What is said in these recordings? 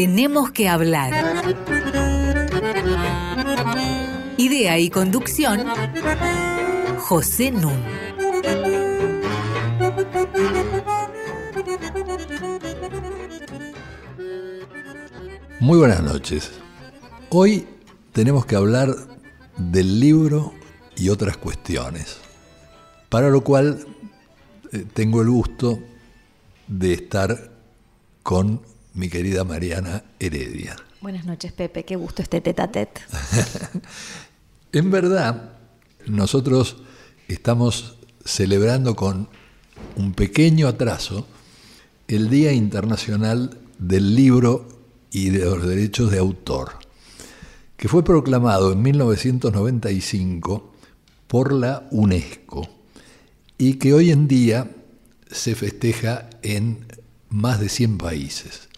Tenemos que hablar. Idea y conducción, José Nun. Muy buenas noches. Hoy tenemos que hablar del libro y otras cuestiones, para lo cual eh, tengo el gusto de estar con mi querida Mariana Heredia. Buenas noches, Pepe. Qué gusto este tete a tete. en verdad, nosotros estamos celebrando con un pequeño atraso el Día Internacional del Libro y de los Derechos de Autor, que fue proclamado en 1995 por la UNESCO y que hoy en día se festeja en más de 100 países.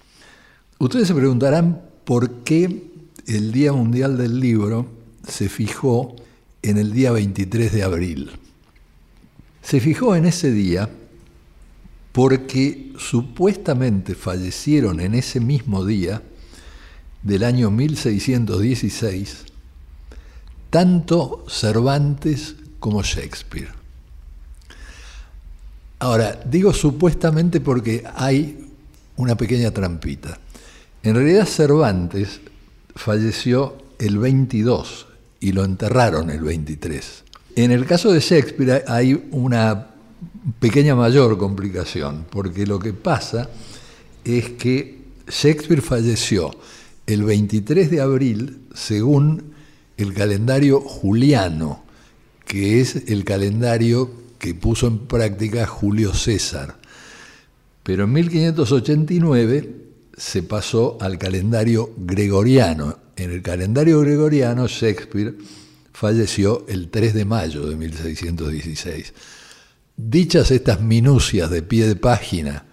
Ustedes se preguntarán por qué el Día Mundial del Libro se fijó en el día 23 de abril. Se fijó en ese día porque supuestamente fallecieron en ese mismo día del año 1616 tanto Cervantes como Shakespeare. Ahora, digo supuestamente porque hay una pequeña trampita. En realidad Cervantes falleció el 22 y lo enterraron el 23. En el caso de Shakespeare hay una pequeña mayor complicación, porque lo que pasa es que Shakespeare falleció el 23 de abril según el calendario juliano, que es el calendario que puso en práctica Julio César. Pero en 1589 se pasó al calendario gregoriano. En el calendario gregoriano Shakespeare falleció el 3 de mayo de 1616. Dichas estas minucias de pie de página,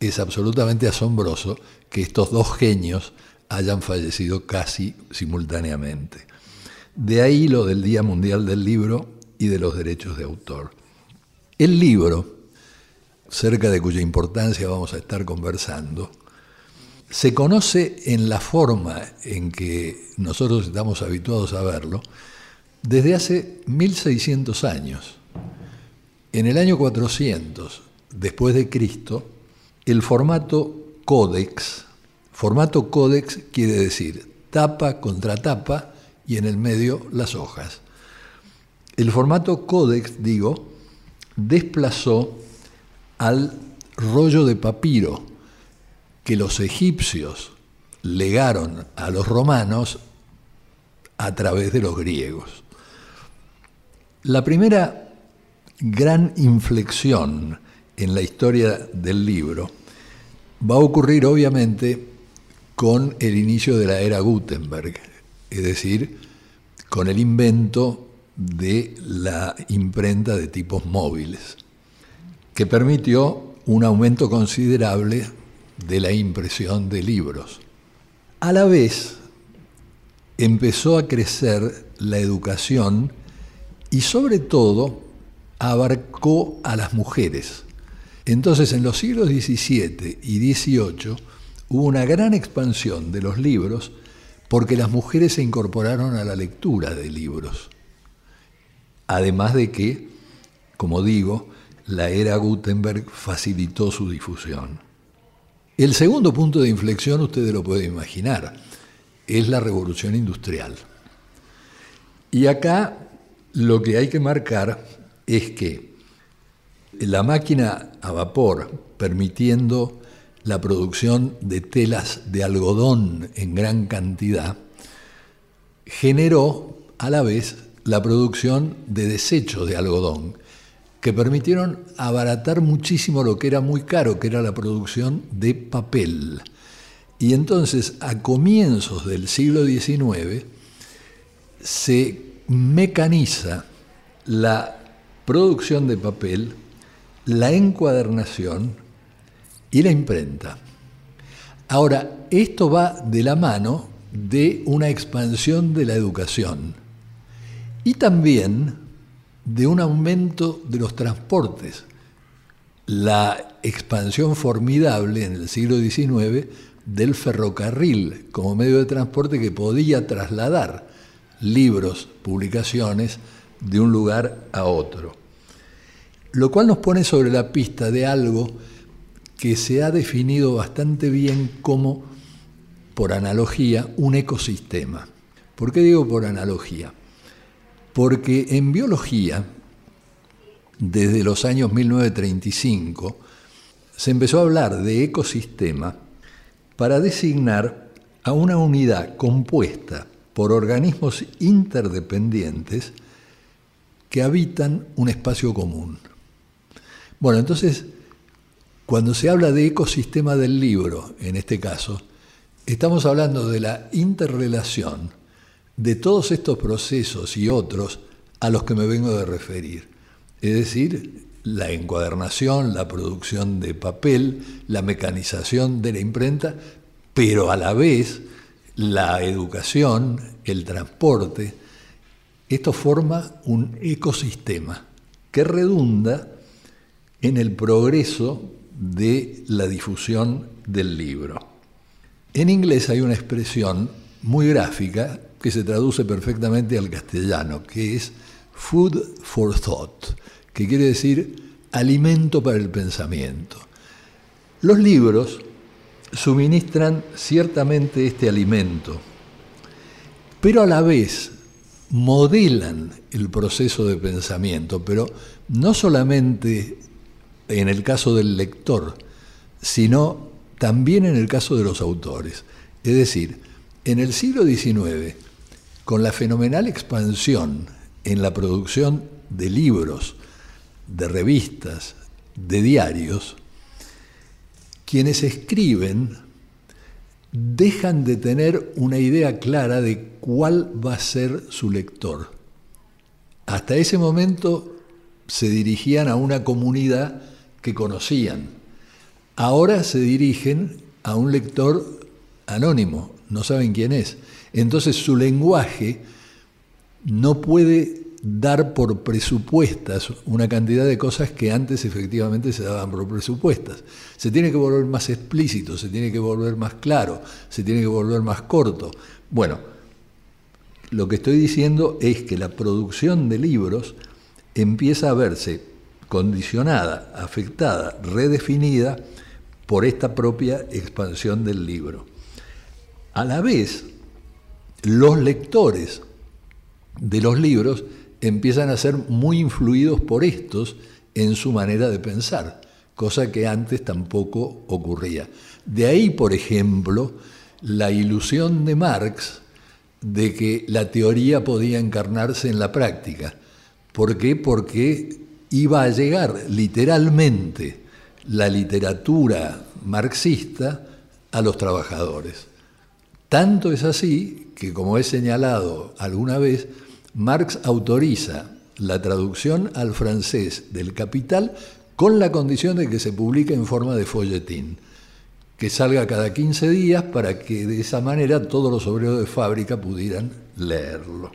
es absolutamente asombroso que estos dos genios hayan fallecido casi simultáneamente. De ahí lo del Día Mundial del Libro y de los derechos de autor. El libro, cerca de cuya importancia vamos a estar conversando, se conoce en la forma en que nosotros estamos habituados a verlo desde hace 1600 años. En el año 400 después de Cristo, el formato códex, formato códex quiere decir tapa contra tapa y en el medio las hojas. El formato códex, digo, desplazó al rollo de papiro, que los egipcios legaron a los romanos a través de los griegos. La primera gran inflexión en la historia del libro va a ocurrir obviamente con el inicio de la era Gutenberg, es decir, con el invento de la imprenta de tipos móviles, que permitió un aumento considerable de la impresión de libros. A la vez, empezó a crecer la educación y sobre todo abarcó a las mujeres. Entonces, en los siglos XVII y XVIII hubo una gran expansión de los libros porque las mujeres se incorporaron a la lectura de libros. Además de que, como digo, la era Gutenberg facilitó su difusión. El segundo punto de inflexión, ustedes lo pueden imaginar, es la revolución industrial. Y acá lo que hay que marcar es que la máquina a vapor, permitiendo la producción de telas de algodón en gran cantidad, generó a la vez la producción de desechos de algodón, que permitieron abaratar muchísimo lo que era muy caro, que era la producción de papel. Y entonces, a comienzos del siglo XIX, se mecaniza la producción de papel, la encuadernación y la imprenta. Ahora, esto va de la mano de una expansión de la educación y también de un aumento de los transportes. La expansión formidable en el siglo XIX del ferrocarril como medio de transporte que podía trasladar libros, publicaciones, de un lugar a otro. Lo cual nos pone sobre la pista de algo que se ha definido bastante bien como, por analogía, un ecosistema. ¿Por qué digo por analogía? Porque en biología, desde los años 1935, se empezó a hablar de ecosistema para designar a una unidad compuesta por organismos interdependientes que habitan un espacio común. Bueno, entonces, cuando se habla de ecosistema del libro, en este caso, estamos hablando de la interrelación de todos estos procesos y otros a los que me vengo de referir. Es decir, la encuadernación, la producción de papel, la mecanización de la imprenta, pero a la vez la educación, el transporte. Esto forma un ecosistema que redunda en el progreso de la difusión del libro. En inglés hay una expresión muy gráfica que se traduce perfectamente al castellano, que es food for thought que quiere decir alimento para el pensamiento. Los libros suministran ciertamente este alimento, pero a la vez modelan el proceso de pensamiento, pero no solamente en el caso del lector, sino también en el caso de los autores. Es decir, en el siglo XIX, con la fenomenal expansión en la producción de libros, de revistas, de diarios, quienes escriben dejan de tener una idea clara de cuál va a ser su lector. Hasta ese momento se dirigían a una comunidad que conocían. Ahora se dirigen a un lector anónimo, no saben quién es. Entonces su lenguaje no puede dar por presupuestas una cantidad de cosas que antes efectivamente se daban por presupuestas. Se tiene que volver más explícito, se tiene que volver más claro, se tiene que volver más corto. Bueno, lo que estoy diciendo es que la producción de libros empieza a verse condicionada, afectada, redefinida por esta propia expansión del libro. A la vez, los lectores de los libros empiezan a ser muy influidos por estos en su manera de pensar, cosa que antes tampoco ocurría. De ahí, por ejemplo, la ilusión de Marx de que la teoría podía encarnarse en la práctica. ¿Por qué? Porque iba a llegar literalmente la literatura marxista a los trabajadores. Tanto es así que, como he señalado alguna vez, Marx autoriza la traducción al francés del Capital con la condición de que se publique en forma de folletín, que salga cada 15 días para que de esa manera todos los obreros de fábrica pudieran leerlo.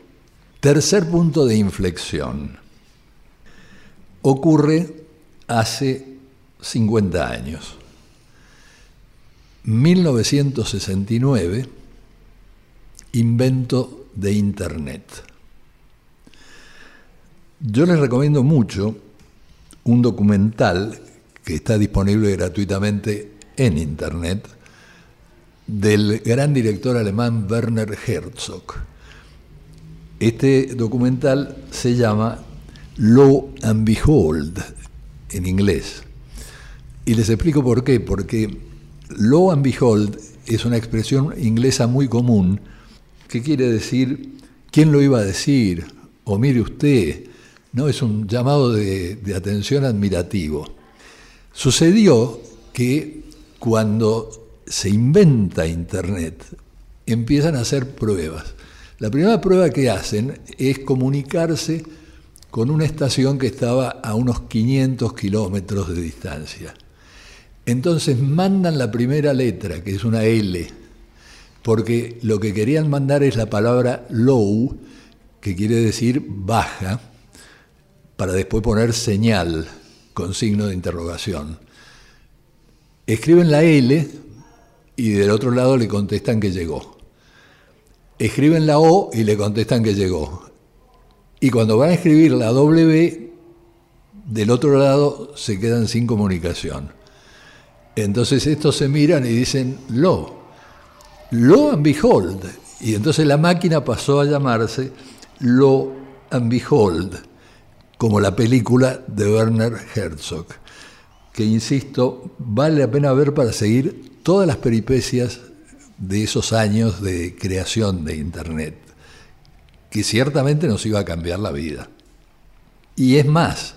Tercer punto de inflexión. Ocurre hace 50 años. 1969, invento de Internet. Yo les recomiendo mucho un documental que está disponible gratuitamente en Internet del gran director alemán Werner Herzog. Este documental se llama Lo and Behold en inglés. Y les explico por qué. Porque Lo and Behold es una expresión inglesa muy común que quiere decir, ¿quién lo iba a decir? O mire usted, ¿no? Es un llamado de, de atención admirativo. Sucedió que cuando se inventa Internet, empiezan a hacer pruebas. La primera prueba que hacen es comunicarse con una estación que estaba a unos 500 kilómetros de distancia. Entonces mandan la primera letra, que es una L, porque lo que querían mandar es la palabra low, que quiere decir baja, para después poner señal con signo de interrogación. Escriben la L y del otro lado le contestan que llegó. Escriben la O y le contestan que llegó. Y cuando van a escribir la W, del otro lado se quedan sin comunicación. Entonces estos se miran y dicen lo, lo and behold. Y entonces la máquina pasó a llamarse lo and behold, como la película de Werner Herzog, que insisto, vale la pena ver para seguir todas las peripecias de esos años de creación de Internet, que ciertamente nos iba a cambiar la vida. Y es más,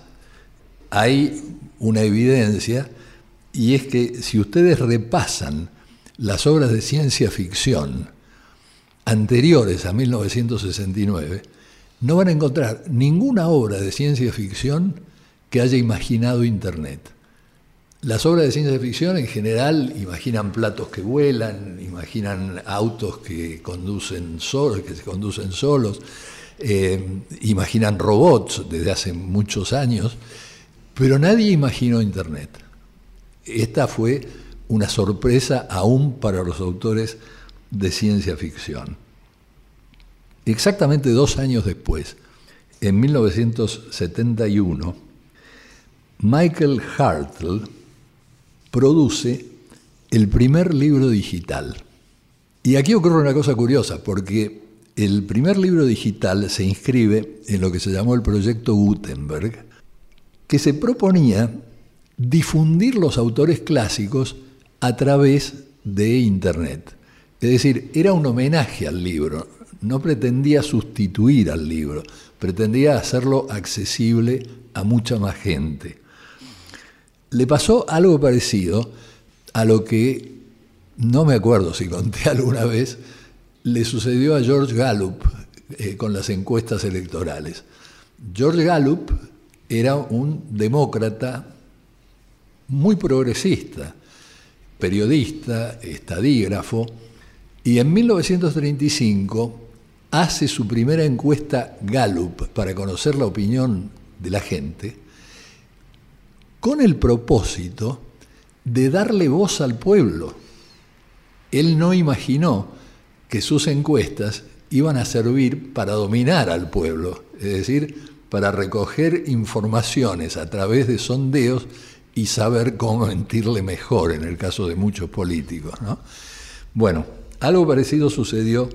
hay una evidencia, y es que si ustedes repasan las obras de ciencia ficción anteriores a 1969, no van a encontrar ninguna obra de ciencia ficción que haya imaginado Internet. Las obras de ciencia ficción en general imaginan platos que vuelan, imaginan autos que conducen solos, que se conducen solos, eh, imaginan robots desde hace muchos años, pero nadie imaginó Internet. Esta fue una sorpresa aún para los autores de ciencia ficción. Exactamente dos años después, en 1971, Michael Hartle produce el primer libro digital. Y aquí ocurre una cosa curiosa, porque el primer libro digital se inscribe en lo que se llamó el proyecto Gutenberg, que se proponía difundir los autores clásicos a través de Internet. Es decir, era un homenaje al libro, no pretendía sustituir al libro, pretendía hacerlo accesible a mucha más gente. Le pasó algo parecido a lo que, no me acuerdo si conté alguna vez, le sucedió a George Gallup eh, con las encuestas electorales. George Gallup era un demócrata muy progresista, periodista, estadígrafo, y en 1935 hace su primera encuesta Gallup para conocer la opinión de la gente, con el propósito de darle voz al pueblo. Él no imaginó que sus encuestas iban a servir para dominar al pueblo, es decir, para recoger informaciones a través de sondeos y saber cómo mentirle mejor en el caso de muchos políticos. Bueno, algo parecido sucedió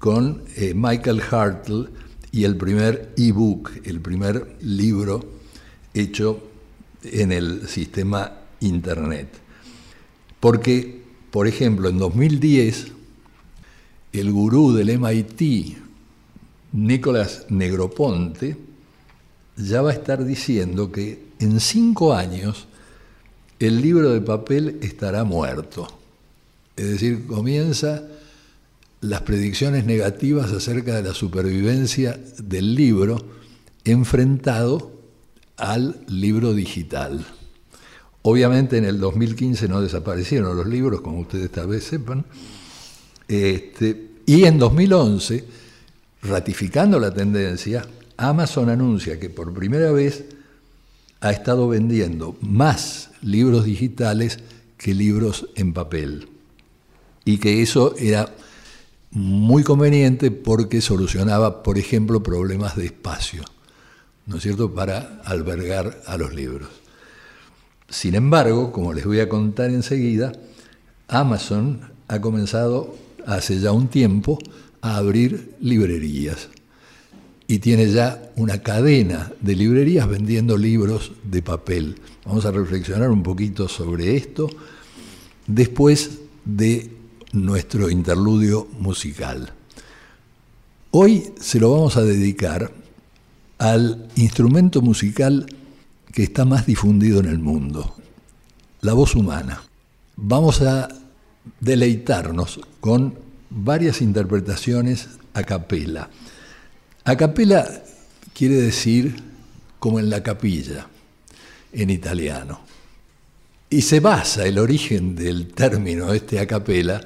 con eh, Michael Hartle y el primer ebook, el primer libro hecho en el sistema Internet. Porque, por ejemplo, en 2010, el gurú del MIT, Nicolás Negroponte, ya va a estar diciendo que en cinco años el libro de papel estará muerto. Es decir, comienza las predicciones negativas acerca de la supervivencia del libro enfrentado al libro digital. Obviamente en el 2015 no desaparecieron los libros, como ustedes tal vez sepan, este, y en 2011, ratificando la tendencia, Amazon anuncia que por primera vez ha estado vendiendo más libros digitales que libros en papel. Y que eso era muy conveniente porque solucionaba, por ejemplo, problemas de espacio, ¿no es cierto?, para albergar a los libros. Sin embargo, como les voy a contar enseguida, Amazon ha comenzado hace ya un tiempo a abrir librerías y tiene ya una cadena de librerías vendiendo libros de papel. Vamos a reflexionar un poquito sobre esto después de nuestro interludio musical. Hoy se lo vamos a dedicar al instrumento musical que está más difundido en el mundo, la voz humana. Vamos a deleitarnos con varias interpretaciones a capela a quiere decir como en la capilla, en italiano. Y se basa el origen del término este a capella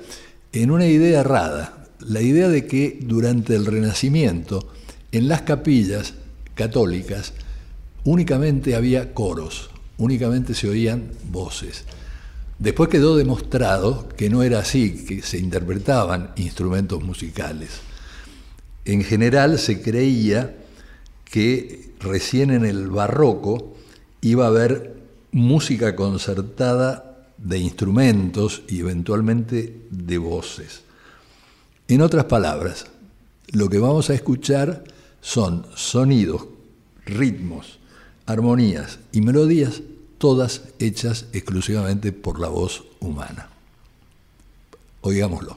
en una idea errada, la idea de que durante el Renacimiento en las capillas católicas únicamente había coros, únicamente se oían voces. Después quedó demostrado que no era así, que se interpretaban instrumentos musicales. En general se creía que recién en el barroco iba a haber música concertada de instrumentos y eventualmente de voces. En otras palabras, lo que vamos a escuchar son sonidos, ritmos, armonías y melodías, todas hechas exclusivamente por la voz humana. Oigámoslo.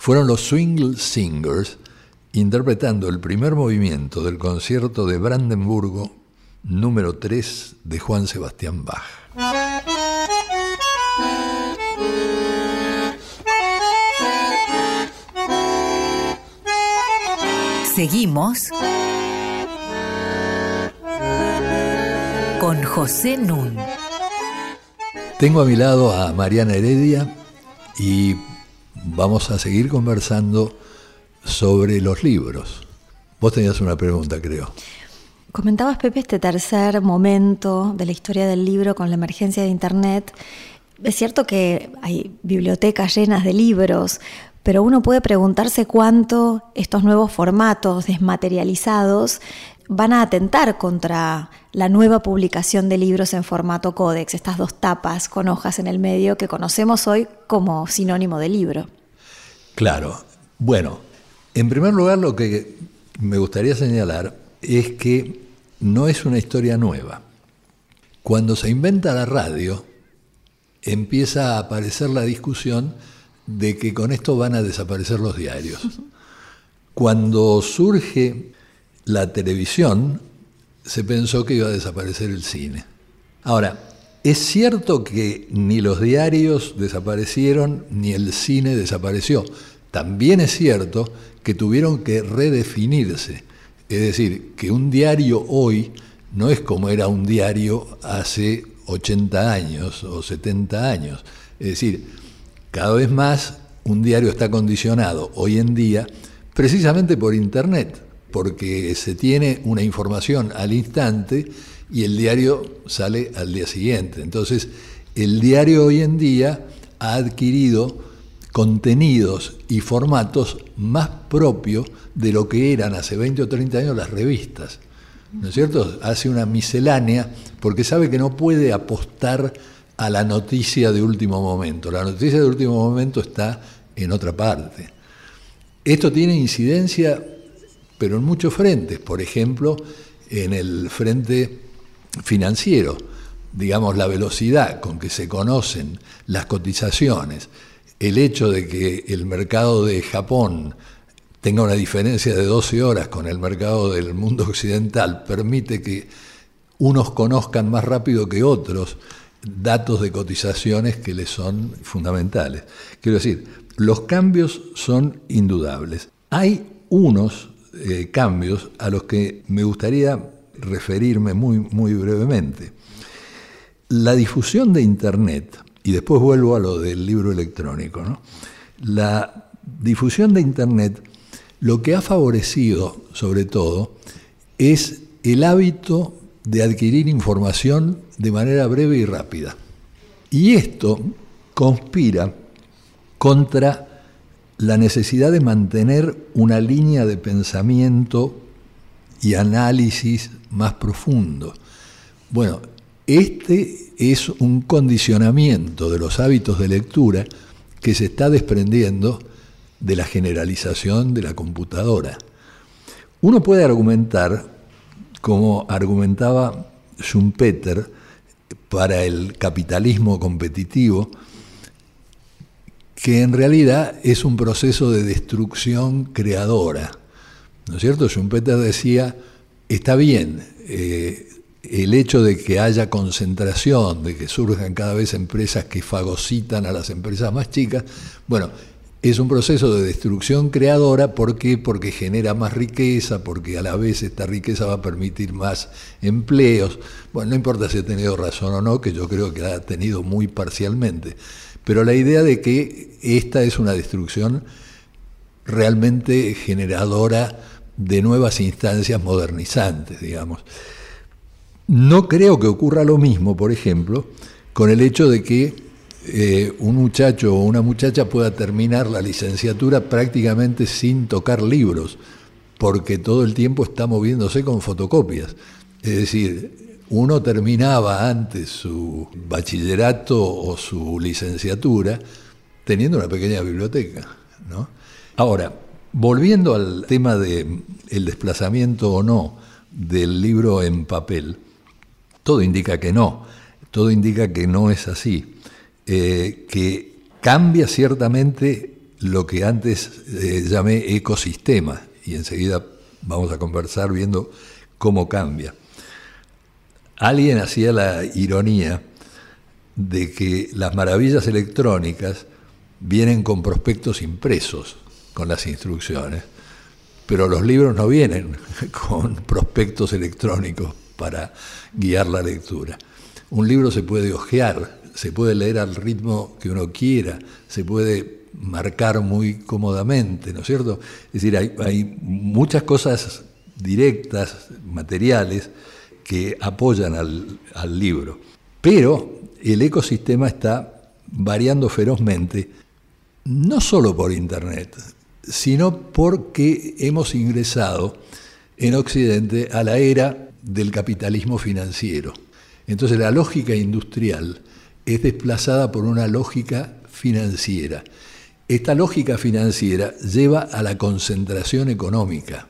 Fueron los Swingle Singers interpretando el primer movimiento del concierto de Brandenburgo número 3 de Juan Sebastián Bach. Seguimos con José Nun. Tengo a mi lado a Mariana Heredia y vamos a seguir conversando sobre los libros. Vos tenías una pregunta, creo. Comentabas, Pepe, este tercer momento de la historia del libro con la emergencia de Internet. Es cierto que hay bibliotecas llenas de libros, pero uno puede preguntarse cuánto estos nuevos formatos desmaterializados van a atentar contra la nueva publicación de libros en formato códex, estas dos tapas con hojas en el medio que conocemos hoy como sinónimo de libro. Claro. Bueno, en primer lugar lo que me gustaría señalar es que no es una historia nueva. Cuando se inventa la radio, empieza a aparecer la discusión de que con esto van a desaparecer los diarios. Cuando surge la televisión, se pensó que iba a desaparecer el cine. Ahora, es cierto que ni los diarios desaparecieron ni el cine desapareció. También es cierto que tuvieron que redefinirse. Es decir, que un diario hoy no es como era un diario hace 80 años o 70 años. Es decir, cada vez más un diario está condicionado hoy en día precisamente por Internet, porque se tiene una información al instante y el diario sale al día siguiente. Entonces, el diario hoy en día ha adquirido contenidos y formatos más propios de lo que eran hace 20 o 30 años las revistas. ¿No es cierto? Hace una miscelánea porque sabe que no puede apostar a la noticia de último momento. La noticia de último momento está en otra parte. Esto tiene incidencia, pero en muchos frentes. Por ejemplo, en el frente financiero, digamos, la velocidad con que se conocen las cotizaciones, el hecho de que el mercado de Japón tenga una diferencia de 12 horas con el mercado del mundo occidental, permite que unos conozcan más rápido que otros datos de cotizaciones que les son fundamentales. Quiero decir, los cambios son indudables. Hay unos eh, cambios a los que me gustaría referirme muy, muy brevemente. La difusión de Internet, y después vuelvo a lo del libro electrónico, la difusión de Internet lo que ha favorecido, sobre todo, es el hábito de adquirir información de manera breve y rápida. Y esto conspira contra la necesidad de mantener una línea de pensamiento y análisis más profundo. Bueno, este es un condicionamiento de los hábitos de lectura que se está desprendiendo de la generalización de la computadora. Uno puede argumentar, como argumentaba Schumpeter, para el capitalismo competitivo, que en realidad es un proceso de destrucción creadora. ¿No es cierto? Schumpeter decía, está bien, eh, el hecho de que haya concentración, de que surjan cada vez empresas que fagocitan a las empresas más chicas, bueno, es un proceso de destrucción creadora, ¿por qué? Porque genera más riqueza, porque a la vez esta riqueza va a permitir más empleos. Bueno, no importa si ha tenido razón o no, que yo creo que ha tenido muy parcialmente, pero la idea de que esta es una destrucción realmente generadora de nuevas instancias modernizantes, digamos. No creo que ocurra lo mismo, por ejemplo, con el hecho de que eh, un muchacho o una muchacha pueda terminar la licenciatura prácticamente sin tocar libros, porque todo el tiempo está moviéndose con fotocopias. Es decir, uno terminaba antes su bachillerato o su licenciatura teniendo una pequeña biblioteca. Ahora, volviendo al tema del el desplazamiento o no del libro en papel, todo indica que no, todo indica que no es así. Eh, que cambia ciertamente lo que antes eh, llamé ecosistema, y enseguida vamos a conversar viendo cómo cambia. Alguien hacía la ironía de que las maravillas electrónicas vienen con prospectos impresos, con las instrucciones, pero los libros no vienen con prospectos electrónicos para guiar la lectura. Un libro se puede hojear se puede leer al ritmo que uno quiera, se puede marcar muy cómodamente, ¿no es cierto? Es decir, hay, muchas cosas directas, materiales, que apoyan al, al libro. Pero el ecosistema está variando ferozmente, no solo por Internet, sino porque hemos ingresado en Occidente a la era del capitalismo financiero. Entonces la lógica industrial es desplazada por una lógica financiera. Esta lógica financiera lleva a la concentración económica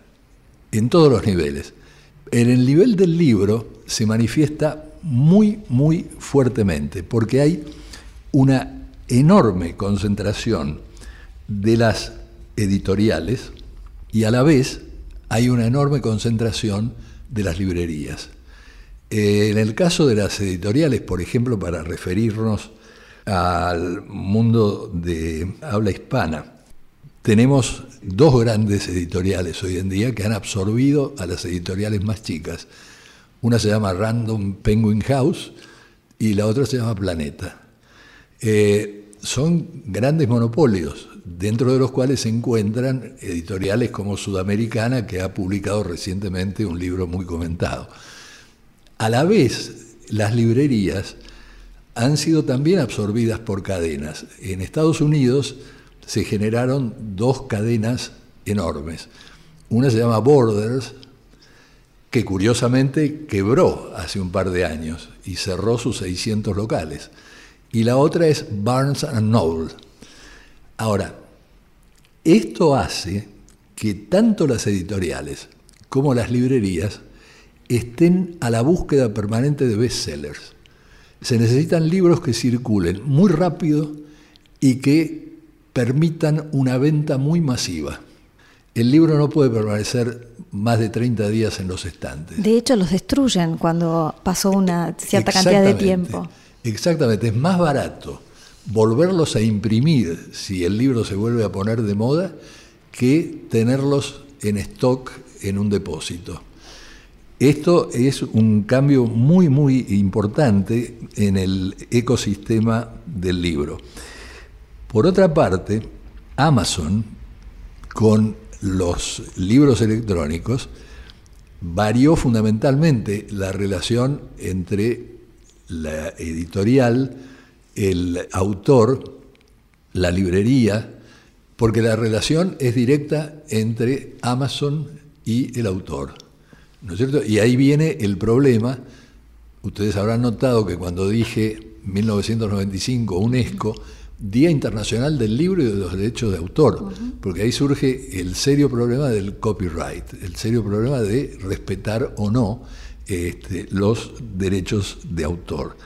en todos los niveles. En el nivel del libro se manifiesta muy, muy fuertemente, porque hay una enorme concentración de las editoriales y a la vez hay una enorme concentración de las librerías. Eh, en el caso de las editoriales, por ejemplo, para referirnos al mundo de habla hispana, tenemos dos grandes editoriales hoy en día que han absorbido a las editoriales más chicas. Una se llama Random Penguin House y la otra se llama Planeta. Eh, son grandes monopolios, dentro de los cuales se encuentran editoriales como Sudamericana, que ha publicado recientemente un libro muy comentado. A la vez, las librerías han sido también absorbidas por cadenas. En Estados Unidos se generaron dos cadenas enormes. Una se llama Borders, que curiosamente quebró hace un par de años y cerró sus 600 locales. Y la otra es Barnes Noble. Ahora, esto hace que tanto las editoriales como las librerías estén a la búsqueda permanente de bestsellers. Se necesitan libros que circulen muy rápido y que permitan una venta muy masiva. El libro no puede permanecer más de 30 días en los estantes. De hecho, los destruyen cuando pasó una cierta cantidad de tiempo. Exactamente, es más barato volverlos a imprimir si el libro se vuelve a poner de moda que tenerlos en stock en un depósito. Esto es un cambio muy, muy importante en el ecosistema del libro. Por otra parte, Amazon, con los libros electrónicos, varió fundamentalmente la relación entre la editorial, el autor, la librería, porque la relación es directa entre Amazon y el autor. ¿No es cierto? Y ahí viene el problema. Ustedes habrán notado que cuando dije 1995 UNESCO, Día Internacional del Libro y de los Derechos de Autor, porque ahí surge el serio problema del copyright, el serio problema de respetar o no este, los derechos de autor.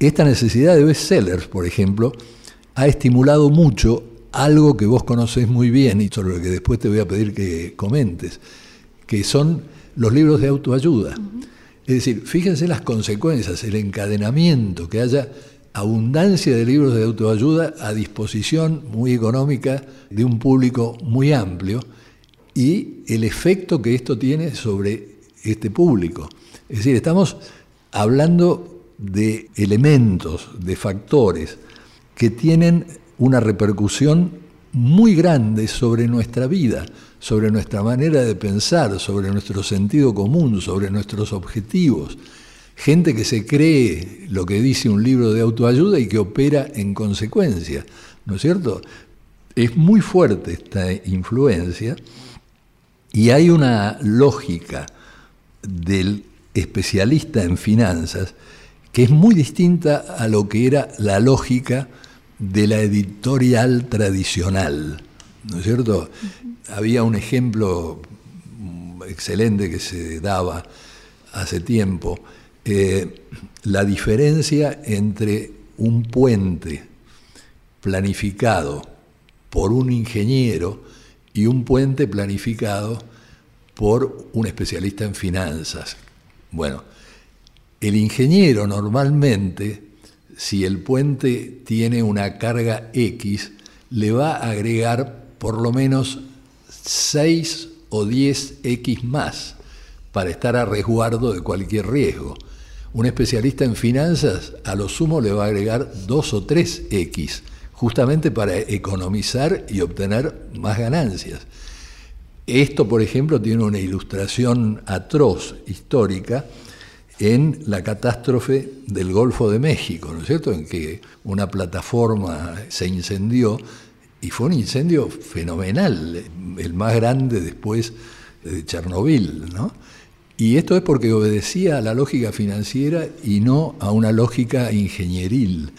Esta necesidad de bestsellers, por ejemplo, ha estimulado mucho algo que vos conocés muy bien y sobre lo que después te voy a pedir que comentes, que son los libros de autoayuda. Es decir, fíjense las consecuencias, el encadenamiento, que haya abundancia de libros de autoayuda a disposición muy económica de un público muy amplio y el efecto que esto tiene sobre este público. Es decir, estamos hablando de elementos, de factores que tienen una repercusión muy grande sobre nuestra vida, sobre nuestra manera de pensar, sobre nuestro sentido común, sobre nuestros objetivos. Gente que se cree lo que dice un libro de autoayuda y que opera en consecuencia, ¿no es cierto? Es muy fuerte esta influencia y hay una lógica del especialista en finanzas que es muy distinta a lo que era la lógica de la editorial tradicional. ¿No es cierto? Había un ejemplo excelente que se daba hace tiempo, eh, la diferencia entre un puente planificado por un ingeniero y un puente planificado por un especialista en finanzas. Bueno, el ingeniero normalmente, si el puente tiene una carga X, le va a agregar por lo menos 6 o 10 X más para estar a resguardo de cualquier riesgo. Un especialista en finanzas a lo sumo le va a agregar 2 o 3 X, justamente para economizar y obtener más ganancias. Esto, por ejemplo, tiene una ilustración atroz histórica en la catástrofe del Golfo de México, ¿no es cierto?, en que una plataforma se incendió y fue un incendio fenomenal, el más grande después de Chernobyl, ¿no? Y esto es porque obedecía a la lógica financiera y no a una lógica ingenieril.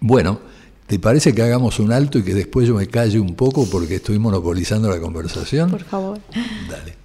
Bueno, ¿Te parece que hagamos un alto y que después yo me calle un poco porque estoy monopolizando la conversación? Por favor. Dale.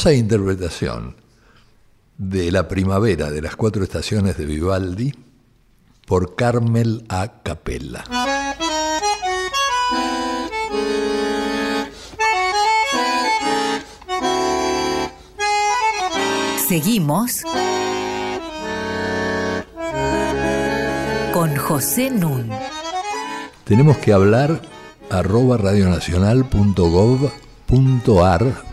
Hermosa interpretación de la primavera de las cuatro estaciones de Vivaldi por Carmel A. Capella. Seguimos con José Nun. Tenemos que hablar arroba radionacional.gov.ar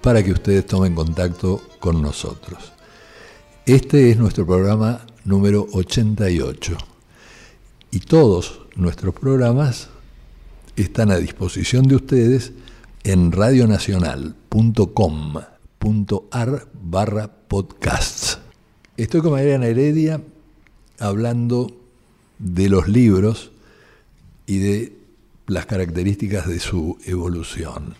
para que ustedes tomen contacto con nosotros. Este es nuestro programa número 88 y todos nuestros programas están a disposición de ustedes en radionacional.com.ar barra podcasts. Estoy con Mariana Heredia hablando de los libros y de las características de su evolución.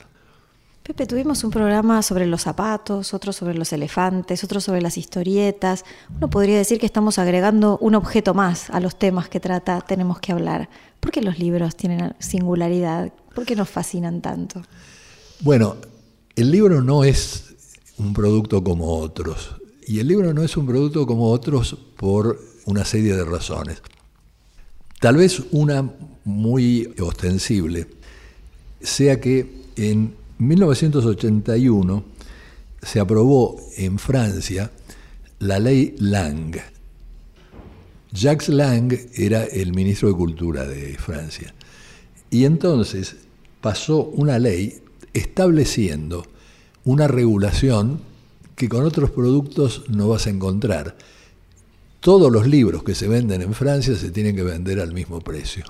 Pepe, tuvimos un programa sobre los zapatos, otro sobre los elefantes, otro sobre las historietas. Uno podría decir que estamos agregando un objeto más a los temas que trata Tenemos que hablar. ¿Por qué los libros tienen singularidad? ¿Por qué nos fascinan tanto? Bueno, el libro no es un producto como otros. Y el libro no es un producto como otros por una serie de razones. Tal vez una muy ostensible sea que en 1981 se aprobó en Francia la ley Lang. Jacques Lang era el ministro de Cultura de Francia. Y entonces pasó una ley estableciendo una regulación que con otros productos no vas a encontrar. Todos los libros que se venden en Francia se tienen que vender al mismo precio.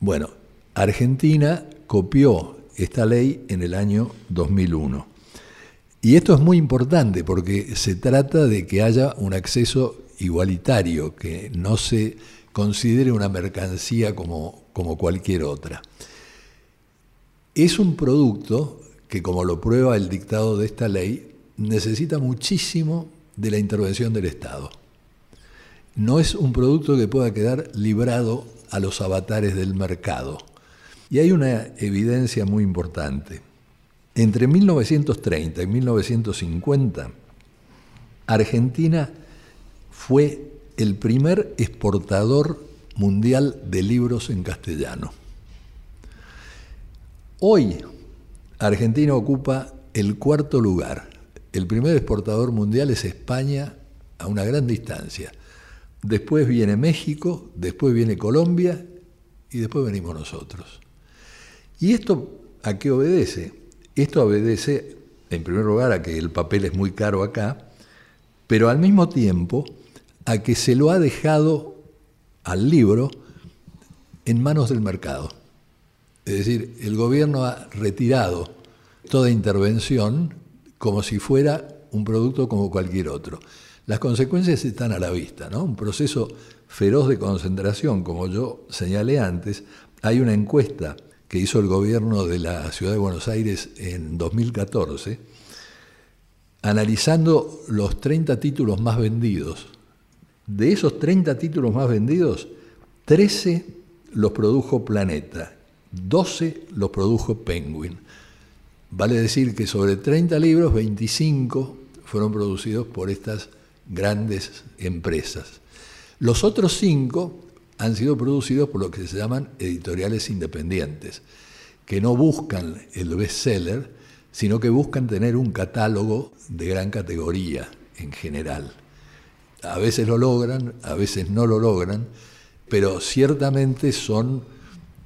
Bueno, Argentina copió esta ley en el año 2001. Y esto es muy importante porque se trata de que haya un acceso igualitario, que no se considere una mercancía como, como cualquier otra. Es un producto que, como lo prueba el dictado de esta ley, necesita muchísimo de la intervención del Estado. No es un producto que pueda quedar librado a los avatares del mercado. Y hay una evidencia muy importante. Entre 1930 y 1950, Argentina fue el primer exportador mundial de libros en castellano. Hoy, Argentina ocupa el cuarto lugar. El primer exportador mundial es España a una gran distancia. después viene México, después viene Colombia y después venimos nosotros. ¿Y esto a qué obedece? Esto obedece, en primer lugar, a que el papel es muy caro acá, pero al mismo tiempo a que se lo ha dejado al libro en manos del mercado. Es decir, el gobierno ha retirado toda intervención como si fuera un producto como cualquier otro. Las consecuencias están a la vista, ¿no? Un proceso feroz de concentración, como yo señalé antes. Hay una encuesta que hizo el gobierno de la Ciudad de Buenos Aires en 2014, analizando los 30 títulos más vendidos. De esos 30 títulos más vendidos, 13 los produjo Planeta, 12 los produjo Penguin. Vale decir que sobre 30 libros, 25 fueron producidos por estas grandes empresas. Los otros 5 han sido producidos por lo que se llaman editoriales independientes, que no buscan el bestseller, sino que buscan tener un catálogo de gran categoría en general. A veces lo logran, a veces no lo logran, pero ciertamente son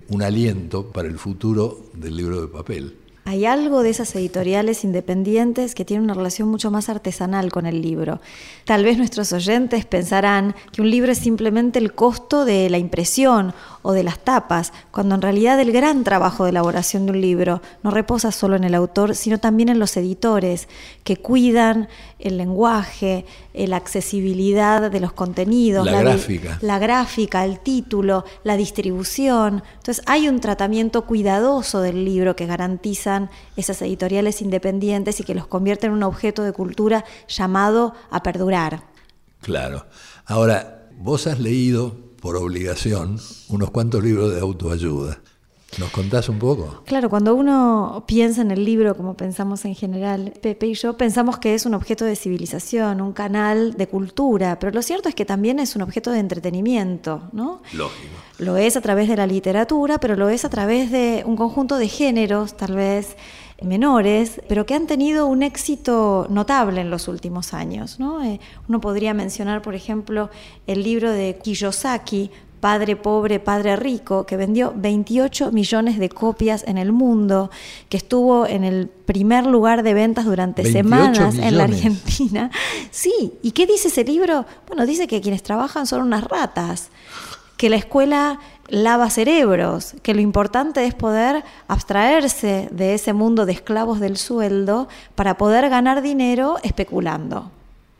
un aliento para el futuro del libro de papel. Hay algo de esas editoriales independientes que tiene una relación mucho más artesanal con el libro. Tal vez nuestros oyentes pensarán que un libro es simplemente el costo de la impresión o de las tapas, cuando en realidad el gran trabajo de elaboración de un libro no reposa solo en el autor, sino también en los editores, que cuidan el lenguaje, la accesibilidad de los contenidos, la, gráfica. la gráfica, el título, la distribución. Entonces hay un tratamiento cuidadoso del libro que esas editoriales independientes y que los convierten en un objeto de cultura llamado a perdurar. Claro. Ahora, vos has leído por obligación unos cuantos libros de autoayuda. ¿Nos contás un poco? Claro, cuando uno piensa en el libro, como pensamos en general, Pepe y yo, pensamos que es un objeto de civilización, un canal de cultura, pero lo cierto es que también es un objeto de entretenimiento, ¿no? Lógico. Lo es a través de la literatura, pero lo es a través de un conjunto de géneros, tal vez menores, pero que han tenido un éxito notable en los últimos años. ¿no? Eh, uno podría mencionar, por ejemplo, el libro de Kiyosaki, Padre Pobre, Padre Rico, que vendió 28 millones de copias en el mundo, que estuvo en el primer lugar de ventas durante semanas en la Argentina. Sí, ¿y qué dice ese libro? Bueno, dice que quienes trabajan son unas ratas, que la escuela lava cerebros, que lo importante es poder abstraerse de ese mundo de esclavos del sueldo para poder ganar dinero especulando.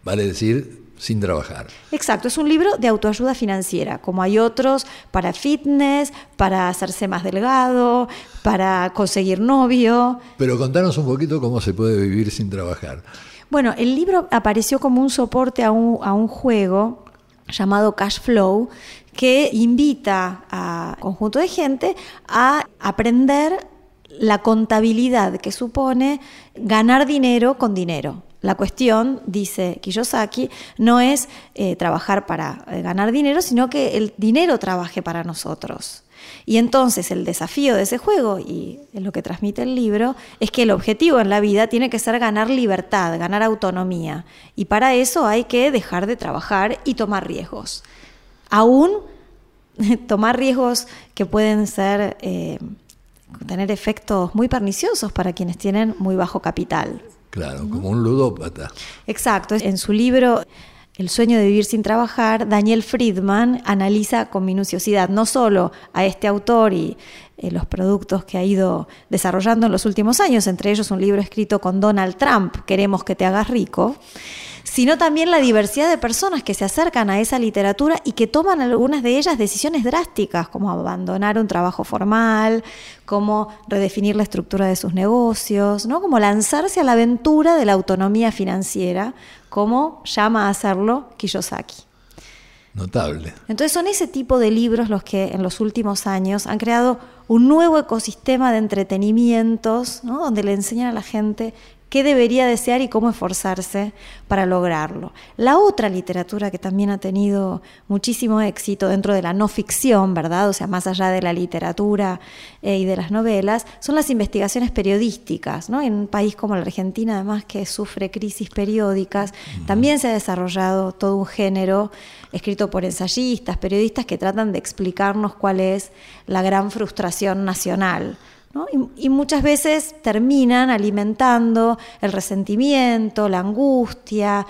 Vale decir, sin trabajar. Exacto, es un libro de autoayuda financiera, como hay otros para fitness, para hacerse más delgado, para conseguir novio. Pero contanos un poquito cómo se puede vivir sin trabajar. Bueno, el libro apareció como un soporte a un, a un juego llamado Cash Flow, que invita a un conjunto de gente a aprender la contabilidad que supone ganar dinero con dinero. La cuestión, dice Kiyosaki, no es eh, trabajar para eh, ganar dinero, sino que el dinero trabaje para nosotros. Y entonces el desafío de ese juego, y es lo que transmite el libro, es que el objetivo en la vida tiene que ser ganar libertad, ganar autonomía. Y para eso hay que dejar de trabajar y tomar riesgos aún tomar riesgos que pueden ser eh, tener efectos muy perniciosos para quienes tienen muy bajo capital. Claro, como un ludópata. Exacto. En su libro El sueño de vivir sin trabajar, Daniel Friedman analiza con minuciosidad no solo a este autor y eh, los productos que ha ido desarrollando en los últimos años, entre ellos un libro escrito con Donald Trump, Queremos que te hagas rico, sino también la diversidad de personas que se acercan a esa literatura y que toman algunas de ellas decisiones drásticas, como abandonar un trabajo formal, como redefinir la estructura de sus negocios, ¿no? como lanzarse a la aventura de la autonomía financiera, como llama a hacerlo Kiyosaki. Notable. Entonces son ese tipo de libros los que en los últimos años han creado un nuevo ecosistema de entretenimientos, donde le enseñan a la gente qué debería desear y cómo esforzarse para lograrlo. La otra literatura que también ha tenido muchísimo éxito dentro de la no ficción, ¿verdad? O sea, más allá de la literatura eh, y de las novelas, son las investigaciones periodísticas, ¿no? En un país como la Argentina, además que sufre crisis periódicas, también se ha desarrollado todo un género escrito por ensayistas, periodistas que tratan de explicarnos cuál es la gran frustración nacional y, muchas veces terminan alimentando el resentimiento, la angustia,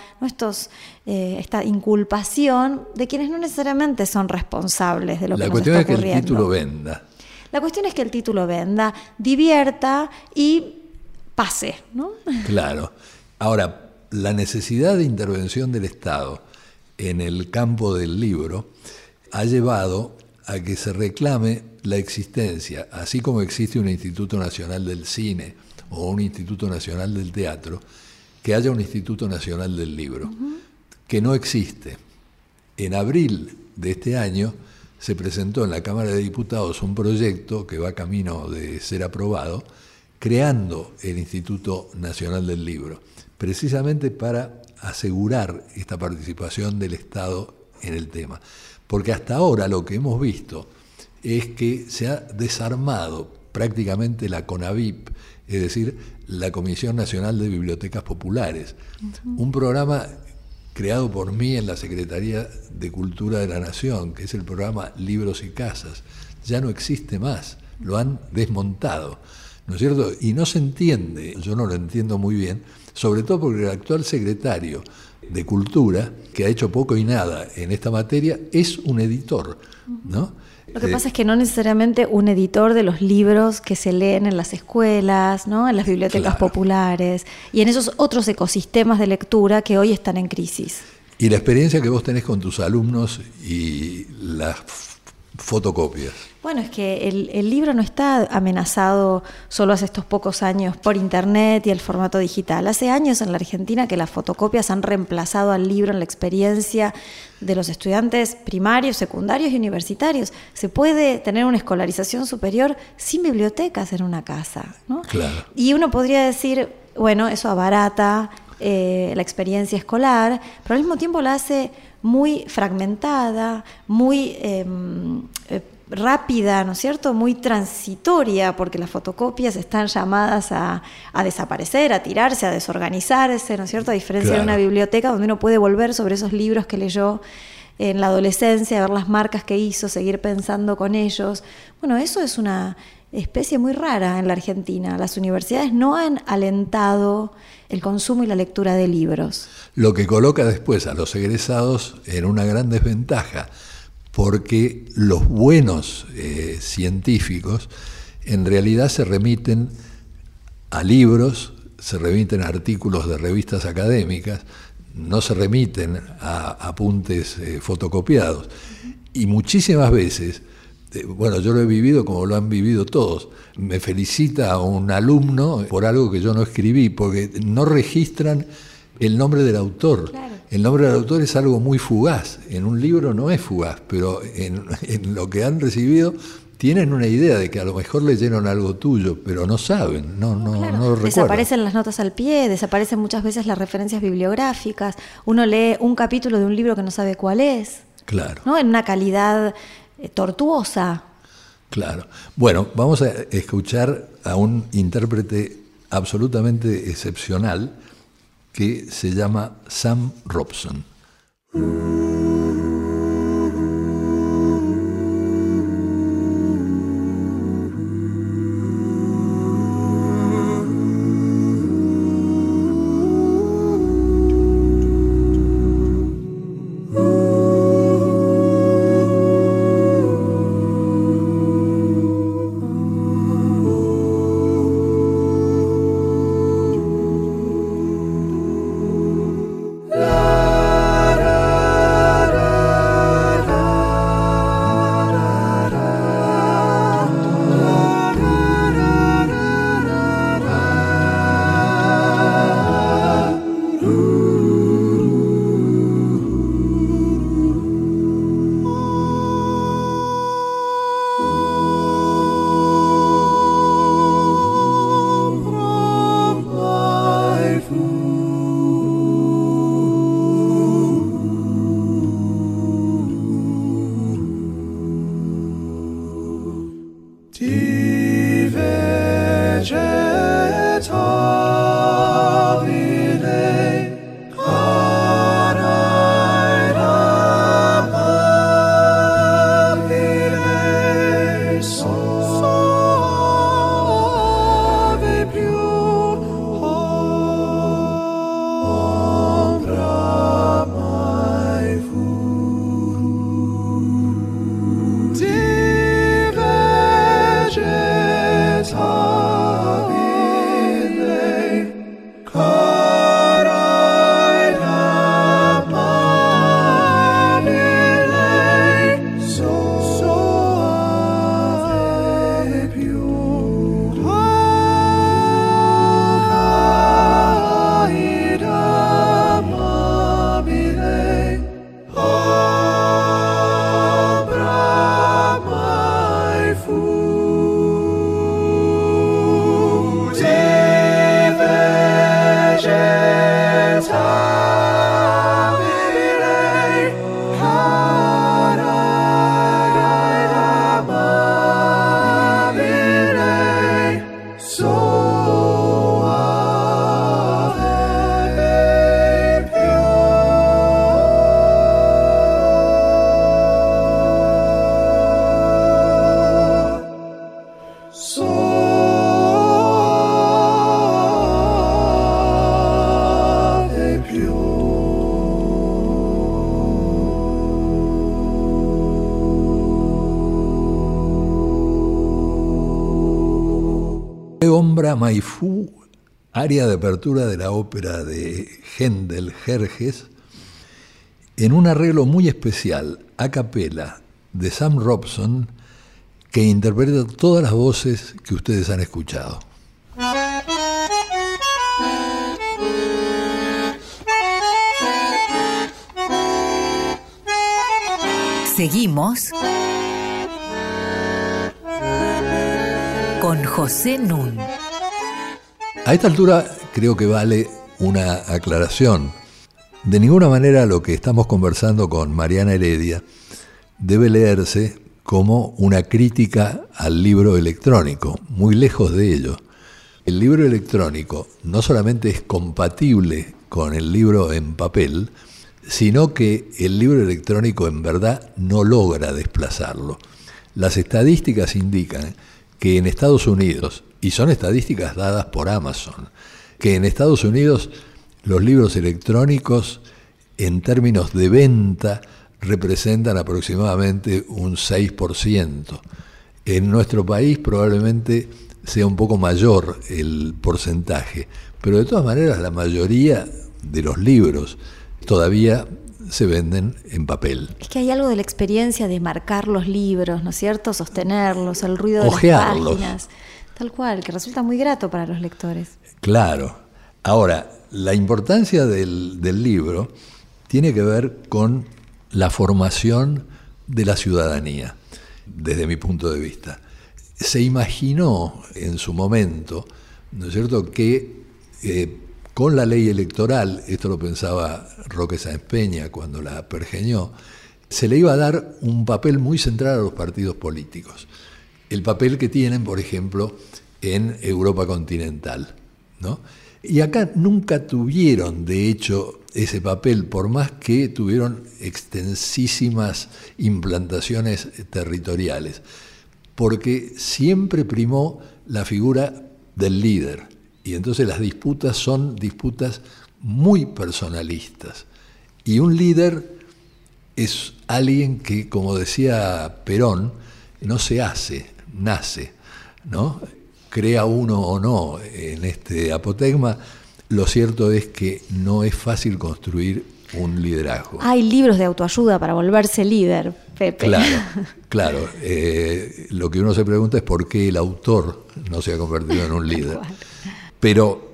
eh, esta inculpación de quienes no necesariamente son responsables de lo que nos está ocurriendo. La cuestión es que el título venda. La cuestión es que el título venda, divierta y pase. ¿no? Claro. Ahora, la necesidad de intervención del Estado en el campo del libro ha llevado a que se reclame la existencia, así como existe un Instituto Nacional del Cine o un Instituto Nacional del Teatro, que haya un Instituto Nacional del Libro, que no existe. En abril de este año se presentó en la Cámara de Diputados un proyecto que va camino de ser aprobado, creando el Instituto Nacional del Libro, precisamente para asegurar esta participación del Estado en el tema. Porque hasta ahora lo que hemos visto es que se ha desarmado prácticamente la CONAVIP, es decir, la Comisión Nacional de Bibliotecas Populares, un programa creado por mí en la Secretaría de Cultura de la Nación, que es el programa Libros y Casas, ya no existe más, lo han desmontado, ¿no es cierto? Y no se entiende, yo no lo entiendo muy bien, sobre todo porque el actual secretario de Cultura, que ha hecho poco y nada en esta materia, es un editor, ¿no? Lo que pasa es que no necesariamente un editor de los libros que se leen en las escuelas, ¿no? en las bibliotecas populares y en esos otros ecosistemas de lectura que hoy están en crisis. Y la experiencia que vos tenés con tus alumnos y las fotocopias. Bueno, es que el, libro no está amenazado solo hace estos pocos años por Internet y el formato digital. Hace años en la Argentina que las fotocopias han reemplazado al libro en la experiencia de los estudiantes primarios, secundarios y universitarios. Se puede tener una escolarización superior sin bibliotecas en una casa. ¿no? Claro. Y uno podría decir, bueno, eso abarata eh, la experiencia escolar, pero al mismo tiempo la hace muy fragmentada, muy em, eh, rápida, ¿no es cierto? Muy transitoria, porque las fotocopias están llamadas a, desaparecer, a tirarse, a desorganizarse, ¿no es cierto? A diferencia de una biblioteca donde uno puede volver sobre esos libros que leyó en la adolescencia, ver las marcas que hizo, seguir pensando con ellos. Bueno, eso es una especie muy rara en la Argentina. Las universidades no han alentado el consumo y la lectura de libros. Lo que coloca después a los egresados en una gran desventaja, porque los buenos eh, científicos en realidad se remiten a libros, se remiten a artículos de revistas académicas, no se remiten a apuntes eh, fotocopiados. Y muchísimas veces bueno, yo lo he vivido como lo han vivido todos. Me felicita a un alumno por algo que yo no escribí, porque no registran el nombre del autor. El nombre del autor es algo muy fugaz. En un libro no es fugaz, pero en, lo que han recibido tienen una idea de que a lo mejor leyeron algo tuyo, pero no saben, no, no, no lo Desaparecen las notas al pie, desaparecen muchas veces las referencias bibliográficas. Uno lee un capítulo de un libro que no sabe cuál es. Claro. ¿no? En una calidad eh, tortuosa. Claro. Bueno, vamos a escuchar a un intérprete absolutamente excepcional que se llama Sam Robson. Ombra Maifú, área de apertura de la ópera de Händel Jerjes, en un arreglo muy especial, a capela, de Sam Robson, que interpreta todas las voces que ustedes han escuchado. Seguimos con José Nun. A esta altura creo que vale una aclaración. De ninguna manera lo que estamos conversando con Mariana Heredia debe leerse como una crítica al libro electrónico, muy lejos de ello. El libro electrónico no solamente es compatible con el libro en papel, sino que el libro electrónico en verdad no logra desplazarlo. Las estadísticas indican que en Estados Unidos, y son estadísticas dadas por Amazon, que en Estados Unidos los libros electrónicos en términos de venta representan aproximadamente un 6%. En nuestro país probablemente sea un poco mayor el porcentaje, pero de todas maneras la mayoría de los libros todavía se venden en papel. Es que hay algo de la experiencia de marcar los libros, ¿no es cierto? Sostenerlos, el ruido de las páginas. Tal cual, que resulta muy grato para los lectores. Claro. Ahora, la importancia del, del libro tiene que ver con la formación de la ciudadanía, desde mi punto de vista. Se imaginó en su momento, ¿no es cierto?, que eh, con la ley electoral, esto lo pensaba Roque Sáenz Peña cuando la pergeñó, se le iba a dar un papel muy central a los partidos políticos. El papel que tienen, por ejemplo, en Europa continental. ¿no? Y acá nunca tuvieron, de hecho, ese papel, por más que tuvieron extensísimas implantaciones territoriales, porque siempre primó la figura del líder. Y entonces las disputas son disputas muy personalistas. Y un líder es alguien que, como decía Perón, no se hace, nace, ¿no? Crea uno o no en este apotegma, lo cierto es que no es fácil construir un liderazgo. Hay libros de autoayuda para volverse líder, Pepe. Claro, claro. Eh, lo que uno se pregunta es por qué el autor no se ha convertido en un líder. Pero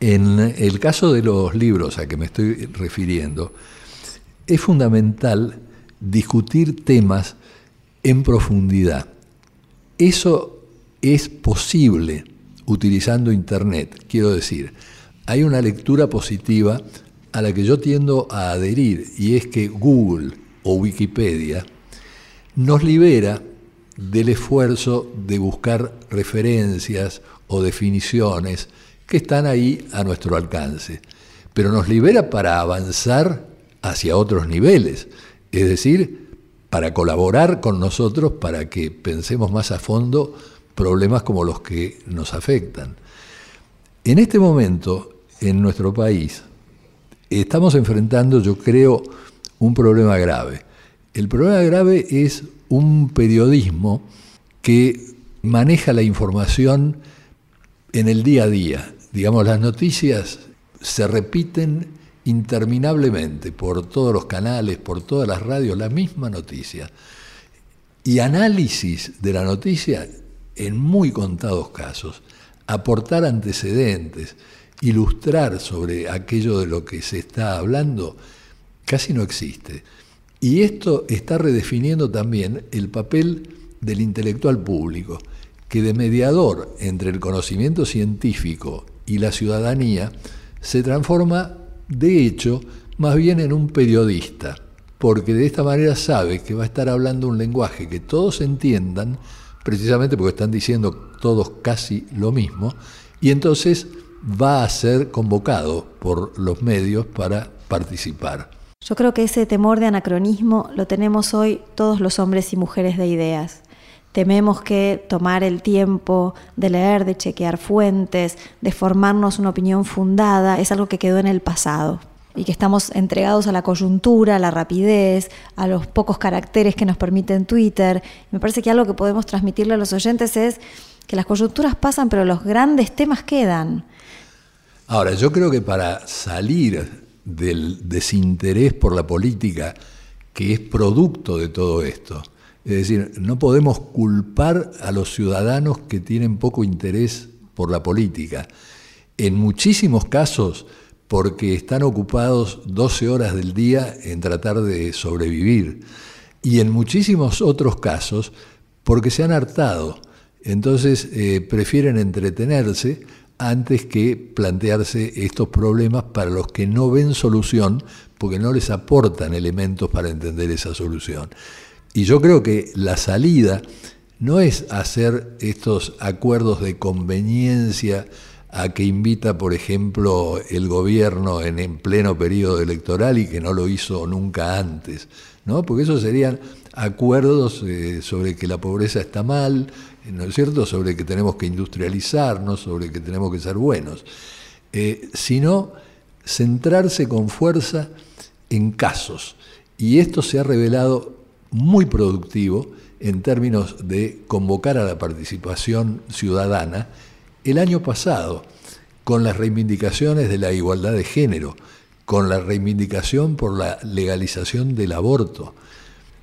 en el caso de los libros a que me estoy refiriendo, es fundamental discutir temas en profundidad. Eso es posible utilizando Internet. Quiero decir, hay una lectura positiva a la que yo tiendo a adherir y es que Google o Wikipedia nos libera del esfuerzo de buscar referencias o definiciones que están ahí a nuestro alcance, pero nos libera para avanzar hacia otros niveles, es decir, para colaborar con nosotros para que pensemos más a fondo problemas como los que nos afectan. En este momento, en nuestro país, estamos enfrentando, yo creo, un problema grave. El problema grave es un periodismo que maneja la información en el día a día. Digamos, las noticias se repiten interminablemente por todos los canales, por todas las radios, la misma noticia. Y análisis de la noticia en muy contados casos, aportar antecedentes, ilustrar sobre aquello de lo que se está hablando, casi no existe. Y esto está redefiniendo también el papel del intelectual público que de mediador entre el conocimiento científico y la ciudadanía se transforma, de hecho, más bien en un periodista, porque de esta manera sabe que va a estar hablando un lenguaje que todos entiendan, precisamente porque están diciendo todos casi lo mismo, y entonces va a ser convocado por los medios para participar. Yo creo que ese temor de anacronismo lo tenemos hoy todos los hombres y mujeres de ideas. Tememos que tomar el tiempo de leer, de chequear fuentes, de formarnos una opinión fundada, es algo que quedó en el pasado y que estamos entregados a la coyuntura, a la rapidez, a los pocos caracteres que nos permiten Twitter. Me parece que algo que podemos transmitirle a los oyentes es que las coyunturas pasan, pero los grandes temas quedan. Ahora, yo creo que para salir del desinterés por la política que es producto de todo esto, es decir, no podemos culpar a los ciudadanos que tienen poco interés por la política. En muchísimos casos, porque están ocupados 12 horas del día en tratar de sobrevivir. Y en muchísimos otros casos, porque se han hartado. Entonces eh, prefieren entretenerse antes que plantearse estos problemas para los que no ven solución, porque no les aportan elementos para entender esa solución. Y yo creo que la salida no es hacer estos acuerdos de conveniencia a que invita, por ejemplo, el gobierno en, pleno periodo electoral y que no lo hizo nunca antes, ¿no? Porque esos serían acuerdos eh, sobre que la pobreza está mal, ¿no es cierto?, sobre que tenemos que industrializarnos, sobre que tenemos que ser buenos, eh, sino centrarse con fuerza en casos. Y esto se ha revelado muy productivo en términos de convocar a la participación ciudadana el año pasado, con las reivindicaciones de la igualdad de género, con la reivindicación por la legalización del aborto,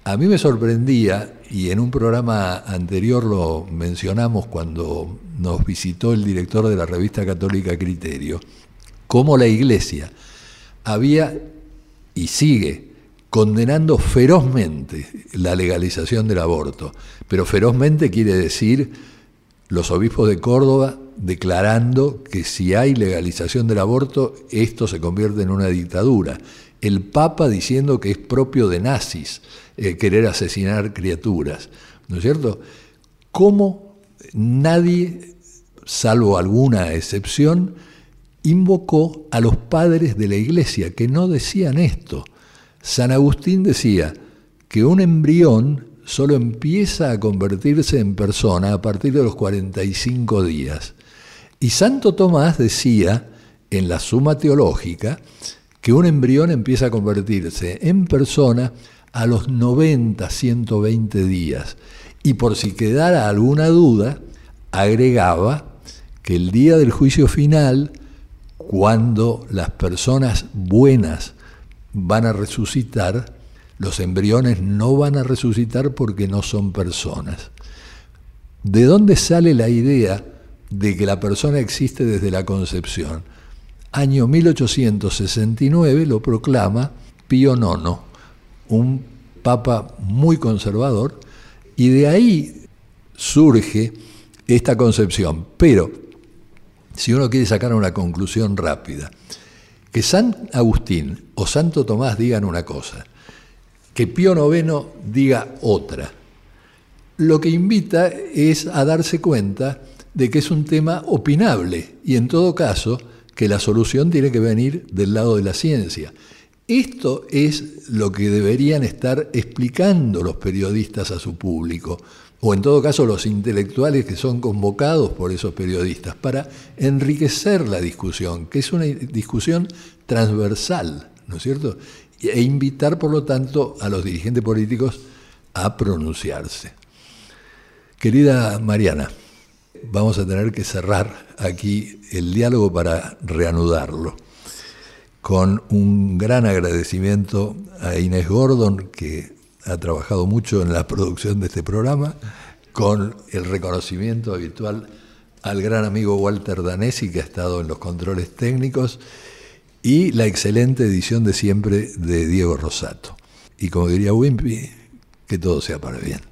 a mí me sorprendía, y en un programa anterior lo mencionamos cuando nos visitó el director de la revista católica Criterio, cómo la Iglesia había y sigue condenando ferozmente la legalización del aborto. Pero ferozmente quiere decir los obispos de Córdoba declarando que si hay legalización del aborto, esto se convierte en una dictadura. El Papa diciendo que es propio de nazis eh, querer asesinar criaturas, ¿no es cierto? ¿Cómo nadie, salvo alguna excepción, invocó a los padres de la iglesia que no decían esto? San Agustín decía que un embrión solo empieza a convertirse en persona a partir de los 45 días. Y Santo Tomás decía en la Suma Teológica que un embrión empieza a convertirse en persona a los 90, 120 días. Y por si quedara alguna duda, agregaba que el día del juicio final, cuando las personas buenas van a resucitar, los embriones no van a resucitar porque no son personas. ¿De dónde sale la idea de que la persona existe desde la concepción? Año 1869 lo proclama Pío IX, un papa muy conservador, y de ahí surge esta concepción. Pero, si uno quiere sacar una conclusión rápida, que San Agustín o Santo Tomás digan una cosa, que Pío IX diga otra, lo que invita es a darse cuenta de que es un tema opinable y en todo caso que la solución tiene que venir del lado de la ciencia. Esto es lo que deberían estar explicando los periodistas a su público, o en todo caso los intelectuales que son convocados por esos periodistas, para enriquecer la discusión, que es una discusión transversal, ¿no es cierto? E invitar, por lo tanto, a los dirigentes políticos a pronunciarse. Querida Mariana, vamos a tener que cerrar aquí el diálogo para reanudarlo con un gran agradecimiento a Inés Gordon, que ha trabajado mucho en la producción de este programa, con el reconocimiento habitual al gran amigo Walter Danesi, que ha estado en los controles técnicos, y la excelente edición de siempre de Diego Rosato. Y como diría Wimpy, que todo sea para bien.